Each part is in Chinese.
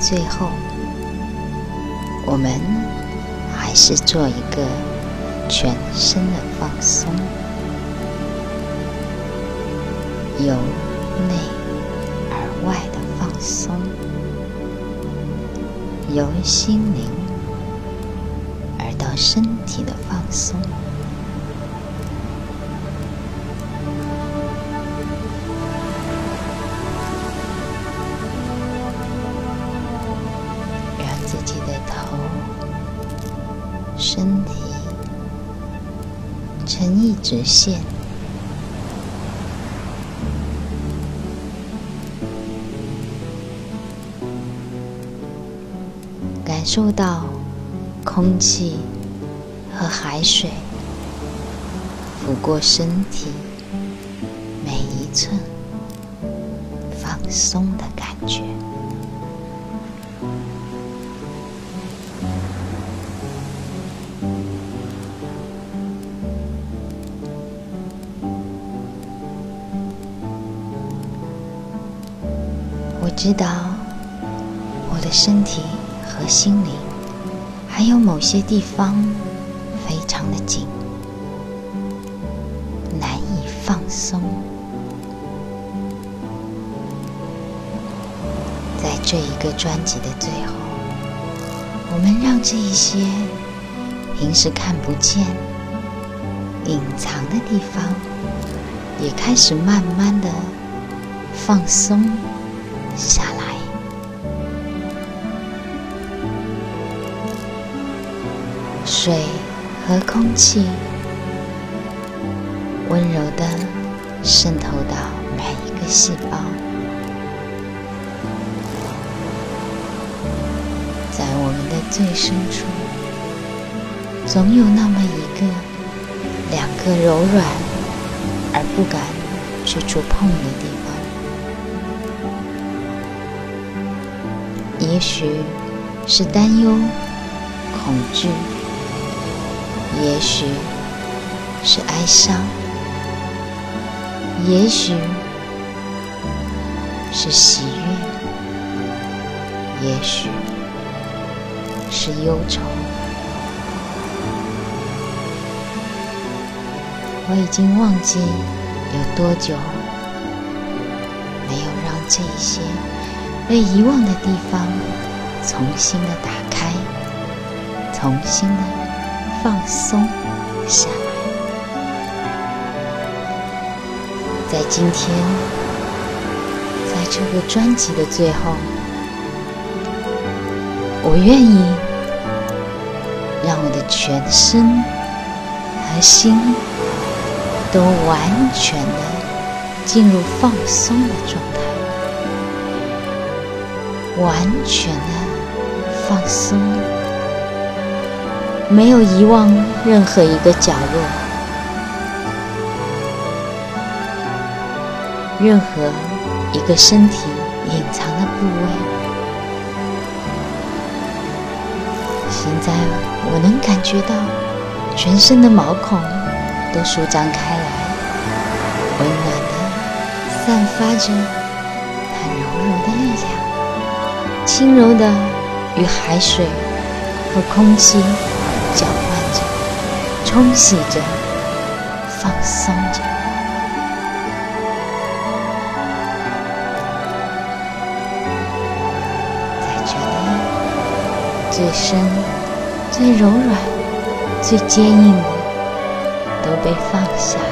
最后，我们还是做一个全身的放松，由内而外的放松，由心灵而到身体的放松。身体成一直线，感受到空气和海水拂过身体每一寸放松的感觉。知道我的身体和心灵，还有某些地方非常的紧，难以放松。在这一个专辑的最后，我们让这一些平时看不见、隐藏的地方，也开始慢慢的放松。下来，水和空气温柔的渗透到每一个细胞，在我们的最深处，总有那么一个、两个柔软而不敢去触碰的地方。也许是担忧、恐惧，也许是哀伤，也许是喜悦，也许是忧愁。我已经忘记有多久没有让这些。被遗忘的地方，重新的打开，重新的放松下来。在今天，在这个专辑的最后，我愿意让我的全身和心都完全的进入放松的状态。完全的放松，没有遗忘任何一个角落，任何一个身体隐藏的部位。现在我能感觉到全身的毛孔都舒张开来，温暖的散发着轻柔的与海水和空气交换着，冲洗着，放松着，在这里，最深、最柔软、最坚硬的都被放下了。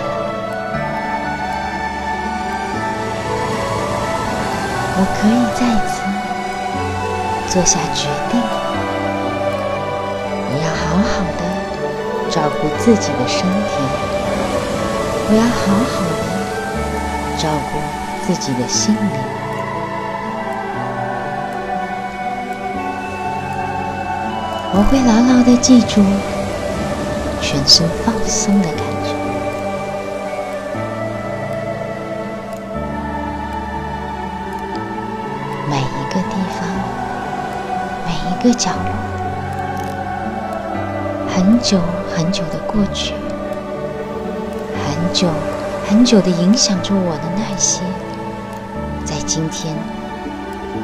我可以再次。做下决定，我要好好的照顾自己的身体，我要好好的照顾自己的心灵，我会牢牢的记住全身放松的感，一个角落，很久很久的过去，很久很久的影响着我的那些，在今天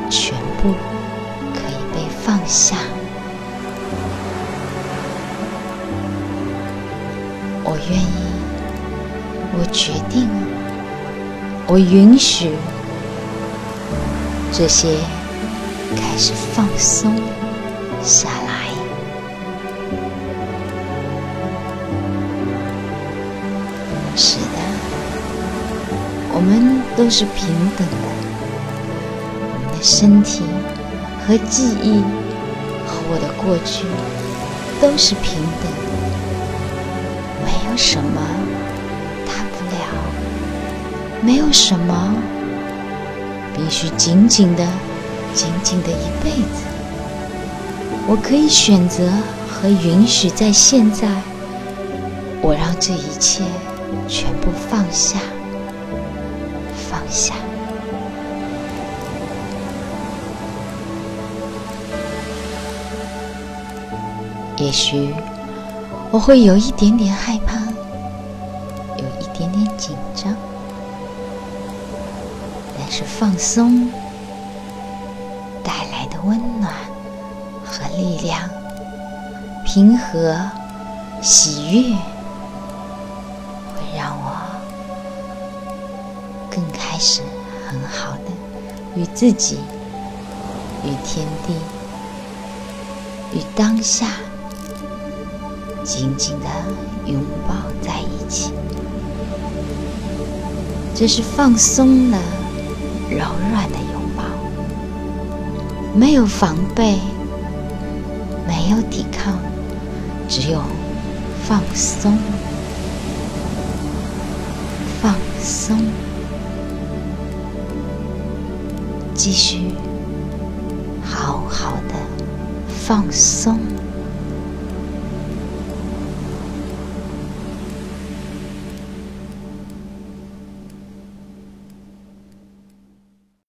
全部可以被放下。我愿意，我决定，我允许这些开始放松下来。是的，我们都是平等的，我们的身体和记忆和我的过去都是平等的。没有什么大不了，没有什么必须紧紧的、仅仅的一辈子。我可以选择和允许，在现在，我让这一切全部放下，放下。也许。我会有一点点害怕，有一点点紧张，但是放松带来的温暖和力量、平和、喜悦，会让我更开始很好的与自己、与天地、与当下。紧紧的拥抱在一起，这是放松的、柔软的，没有防备，没有抵抗，只有放松，放松，继续好好的放松。